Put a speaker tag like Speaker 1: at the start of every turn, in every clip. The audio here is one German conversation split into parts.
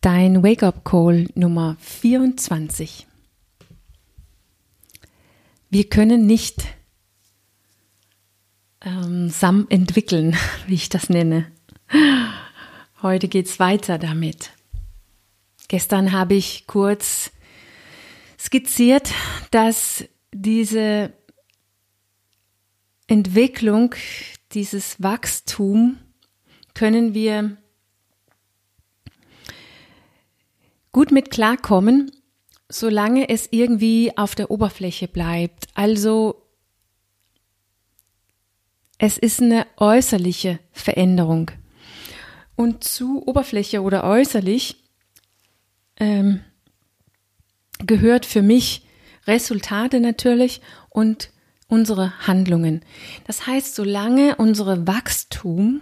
Speaker 1: Dein Wake-up Call Nummer 24. Wir können nicht ähm, SAM entwickeln, wie ich das nenne. Heute geht's weiter damit. Gestern habe ich kurz skizziert, dass diese Entwicklung, dieses Wachstum können wir gut mit klarkommen, solange es irgendwie auf der Oberfläche bleibt. Also es ist eine äußerliche Veränderung. Und zu Oberfläche oder äußerlich ähm, gehört für mich Resultate natürlich und unsere Handlungen. Das heißt, solange unsere Wachstum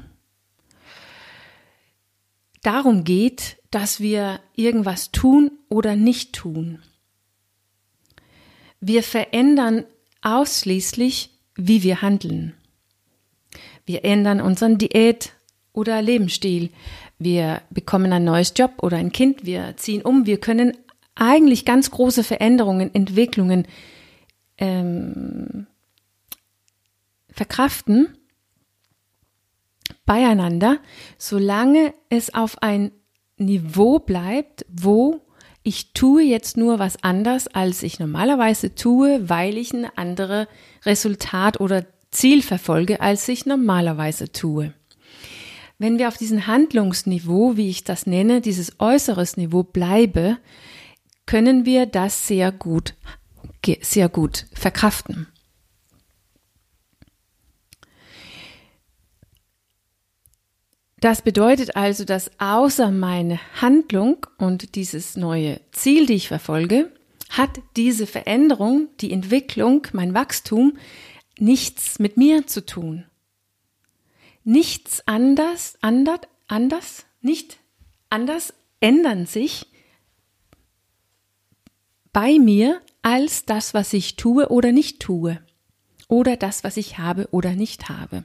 Speaker 1: darum geht, dass wir irgendwas tun oder nicht tun. Wir verändern ausschließlich, wie wir handeln. Wir ändern unseren Diät oder Lebensstil. Wir bekommen ein neues Job oder ein Kind. Wir ziehen um. Wir können eigentlich ganz große Veränderungen, Entwicklungen ähm, verkraften beieinander, solange es auf ein Niveau bleibt, wo ich tue jetzt nur was anders, als ich normalerweise tue, weil ich ein anderes Resultat oder Ziel verfolge, als ich normalerweise tue. Wenn wir auf diesem Handlungsniveau, wie ich das nenne, dieses äußeres Niveau bleibe, können wir das sehr gut, sehr gut verkraften. Das bedeutet also, dass außer meine Handlung und dieses neue Ziel, die ich verfolge, hat diese Veränderung, die Entwicklung, mein Wachstum nichts mit mir zu tun. Nichts anders, anders, anders, nicht anders ändern sich bei mir als das, was ich tue oder nicht tue. Oder das, was ich habe oder nicht habe.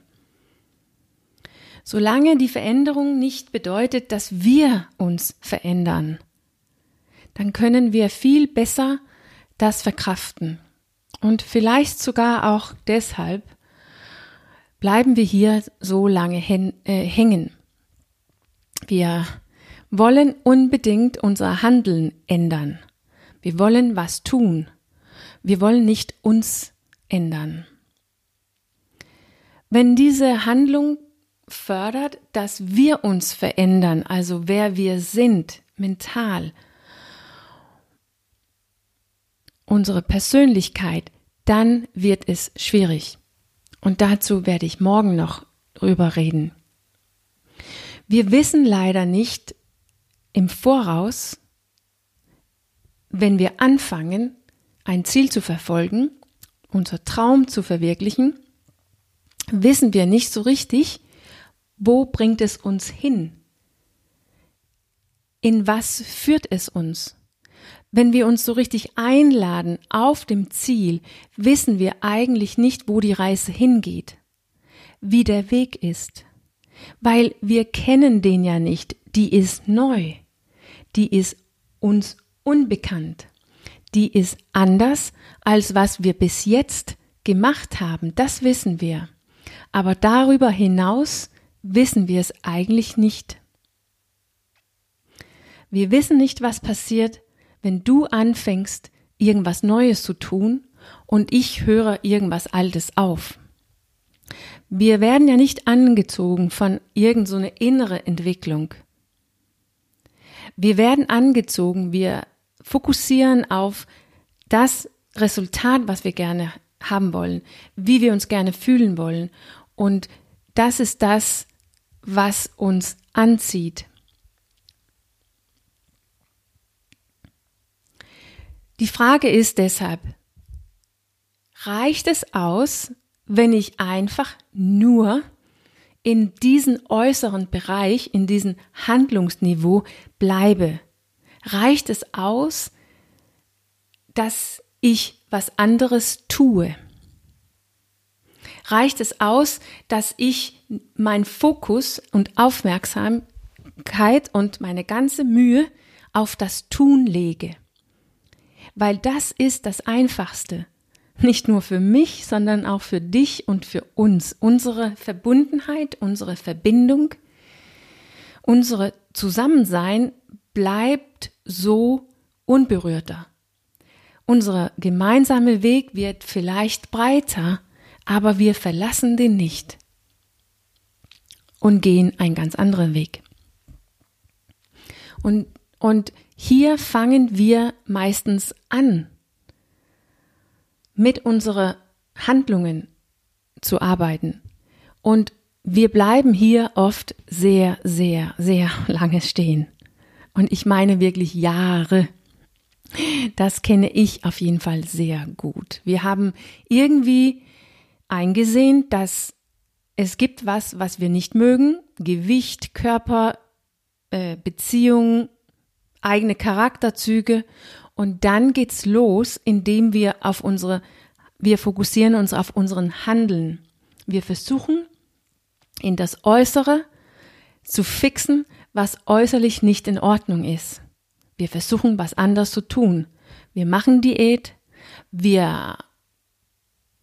Speaker 1: Solange die Veränderung nicht bedeutet, dass wir uns verändern, dann können wir viel besser das verkraften. Und vielleicht sogar auch deshalb bleiben wir hier so lange äh, hängen. Wir wollen unbedingt unser Handeln ändern. Wir wollen was tun. Wir wollen nicht uns ändern. Wenn diese Handlung fördert, dass wir uns verändern, also wer wir sind, mental, unsere Persönlichkeit, dann wird es schwierig. Und dazu werde ich morgen noch drüber reden. Wir wissen leider nicht im Voraus, wenn wir anfangen, ein Ziel zu verfolgen, unser Traum zu verwirklichen, wissen wir nicht so richtig, wo bringt es uns hin? In was führt es uns? Wenn wir uns so richtig einladen auf dem Ziel, wissen wir eigentlich nicht, wo die Reise hingeht, wie der Weg ist, weil wir kennen den ja nicht, die ist neu, die ist uns unbekannt, die ist anders, als was wir bis jetzt gemacht haben, das wissen wir. Aber darüber hinaus wissen wir es eigentlich nicht. Wir wissen nicht, was passiert, wenn du anfängst, irgendwas Neues zu tun und ich höre irgendwas Altes auf. Wir werden ja nicht angezogen von irgend so innere Entwicklung. Wir werden angezogen, wir fokussieren auf das Resultat, was wir gerne haben wollen, wie wir uns gerne fühlen wollen. Und das ist das, was uns anzieht. Die Frage ist deshalb, reicht es aus, wenn ich einfach nur in diesem äußeren Bereich, in diesem Handlungsniveau bleibe? Reicht es aus, dass ich was anderes tue? Reicht es aus, dass ich mein Fokus und Aufmerksamkeit Aufmerksamkeit und meine ganze Mühe auf das Tun lege. Weil das ist das Einfachste. Nicht nur für mich, sondern auch für dich und für uns. Unsere Verbundenheit, unsere Verbindung, unsere Zusammensein bleibt so unberührter. Unser gemeinsamer Weg wird vielleicht breiter, aber wir verlassen den nicht und gehen einen ganz anderen Weg. Und, und hier fangen wir meistens an, mit unseren Handlungen zu arbeiten. Und wir bleiben hier oft sehr, sehr, sehr lange stehen. Und ich meine wirklich Jahre. Das kenne ich auf jeden Fall sehr gut. Wir haben irgendwie eingesehen, dass es gibt was, was wir nicht mögen. Gewicht, Körper, äh, Beziehung, eigene Charakterzüge. Und dann geht's los, indem wir auf unsere, wir fokussieren uns auf unseren Handeln. Wir versuchen, in das Äußere zu fixen, was äußerlich nicht in Ordnung ist. Wir versuchen, was anders zu tun. Wir machen Diät, wir,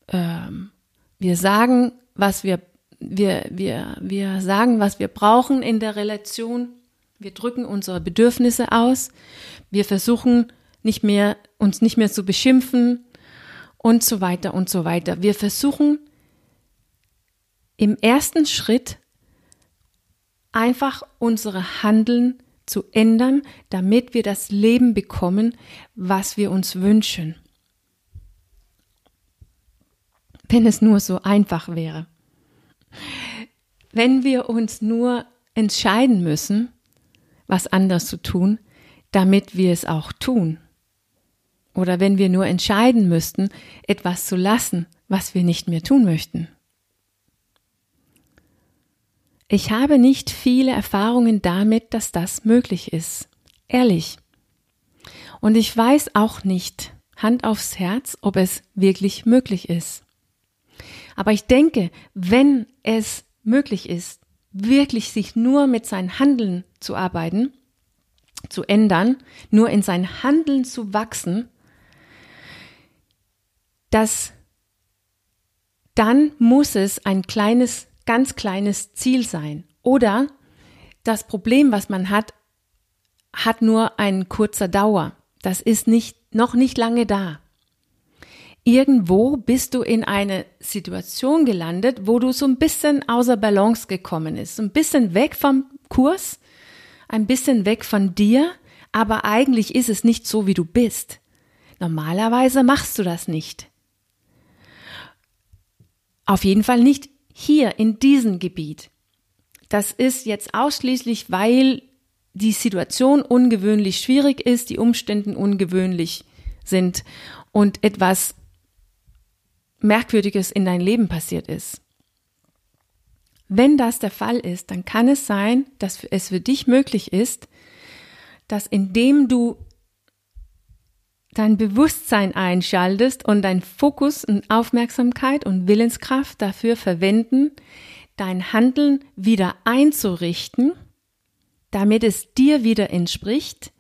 Speaker 1: ähm, wir sagen, was wir, wir, wir, wir sagen, was wir brauchen in der Relation. Wir drücken unsere Bedürfnisse aus. Wir versuchen nicht mehr, uns nicht mehr zu beschimpfen und so weiter und so weiter. Wir versuchen im ersten Schritt einfach unsere Handeln zu ändern, damit wir das Leben bekommen, was wir uns wünschen. Wenn es nur so einfach wäre. Wenn wir uns nur entscheiden müssen, was anders zu tun, damit wir es auch tun. Oder wenn wir nur entscheiden müssten, etwas zu lassen, was wir nicht mehr tun möchten. Ich habe nicht viele Erfahrungen damit, dass das möglich ist. Ehrlich. Und ich weiß auch nicht, Hand aufs Herz, ob es wirklich möglich ist. Aber ich denke, wenn es möglich ist, wirklich sich nur mit seinem Handeln zu arbeiten, zu ändern, nur in sein Handeln zu wachsen, dass dann muss es ein kleines ganz kleines Ziel sein. Oder das Problem, was man hat, hat nur eine kurze Dauer. Das ist nicht, noch nicht lange da. Irgendwo bist du in eine Situation gelandet, wo du so ein bisschen außer Balance gekommen ist. So ein bisschen weg vom Kurs, ein bisschen weg von dir, aber eigentlich ist es nicht so, wie du bist. Normalerweise machst du das nicht. Auf jeden Fall nicht hier in diesem Gebiet. Das ist jetzt ausschließlich, weil die Situation ungewöhnlich schwierig ist, die Umstände ungewöhnlich sind und etwas Merkwürdiges in dein Leben passiert ist. Wenn das der Fall ist, dann kann es sein, dass es für dich möglich ist, dass indem du dein Bewusstsein einschaltest und dein Fokus und Aufmerksamkeit und Willenskraft dafür verwenden, dein Handeln wieder einzurichten, damit es dir wieder entspricht,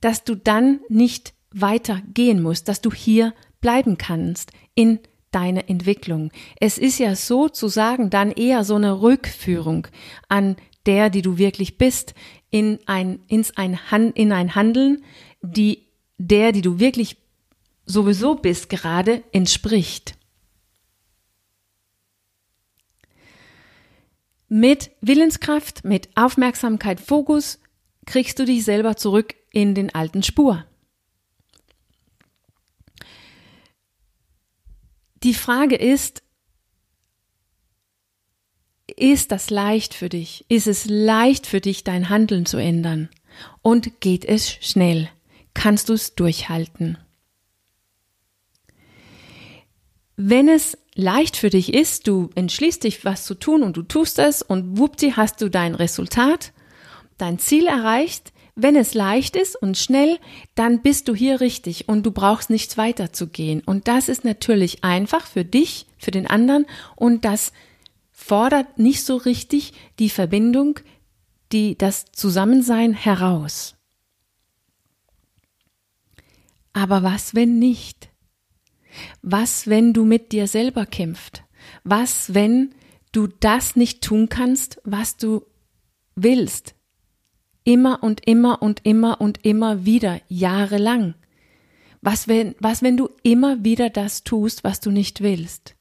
Speaker 1: dass du dann nicht weiter gehen musst, dass du hier bleiben kannst in deiner Entwicklung. Es ist ja sozusagen dann eher so eine Rückführung an der, die du wirklich bist, in ein, ins ein, in ein Handeln, die der, die du wirklich sowieso bist, gerade entspricht. Mit Willenskraft, mit Aufmerksamkeit, Fokus kriegst du dich selber zurück in den alten Spur. Die Frage ist, ist das leicht für dich? Ist es leicht für dich, dein Handeln zu ändern? Und geht es schnell? kannst du es durchhalten. Wenn es leicht für dich ist, du entschließt dich, was zu tun und du tust es und wuppti hast du dein Resultat, dein Ziel erreicht. Wenn es leicht ist und schnell, dann bist du hier richtig und du brauchst nichts weiter zu gehen. Und das ist natürlich einfach für dich, für den anderen und das fordert nicht so richtig die Verbindung, die, das Zusammensein heraus. Aber was, wenn nicht? Was, wenn du mit dir selber kämpft? Was, wenn du das nicht tun kannst, was du willst? Immer und immer und immer und immer wieder, jahrelang. Was wenn, was wenn du immer wieder das tust, was du nicht willst?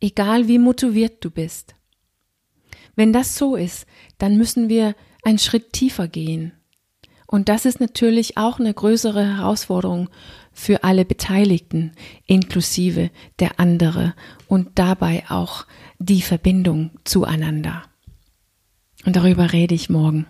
Speaker 1: Egal wie motiviert du bist. Wenn das so ist, dann müssen wir einen Schritt tiefer gehen. Und das ist natürlich auch eine größere Herausforderung für alle Beteiligten, inklusive der andere und dabei auch die Verbindung zueinander. Und darüber rede ich morgen.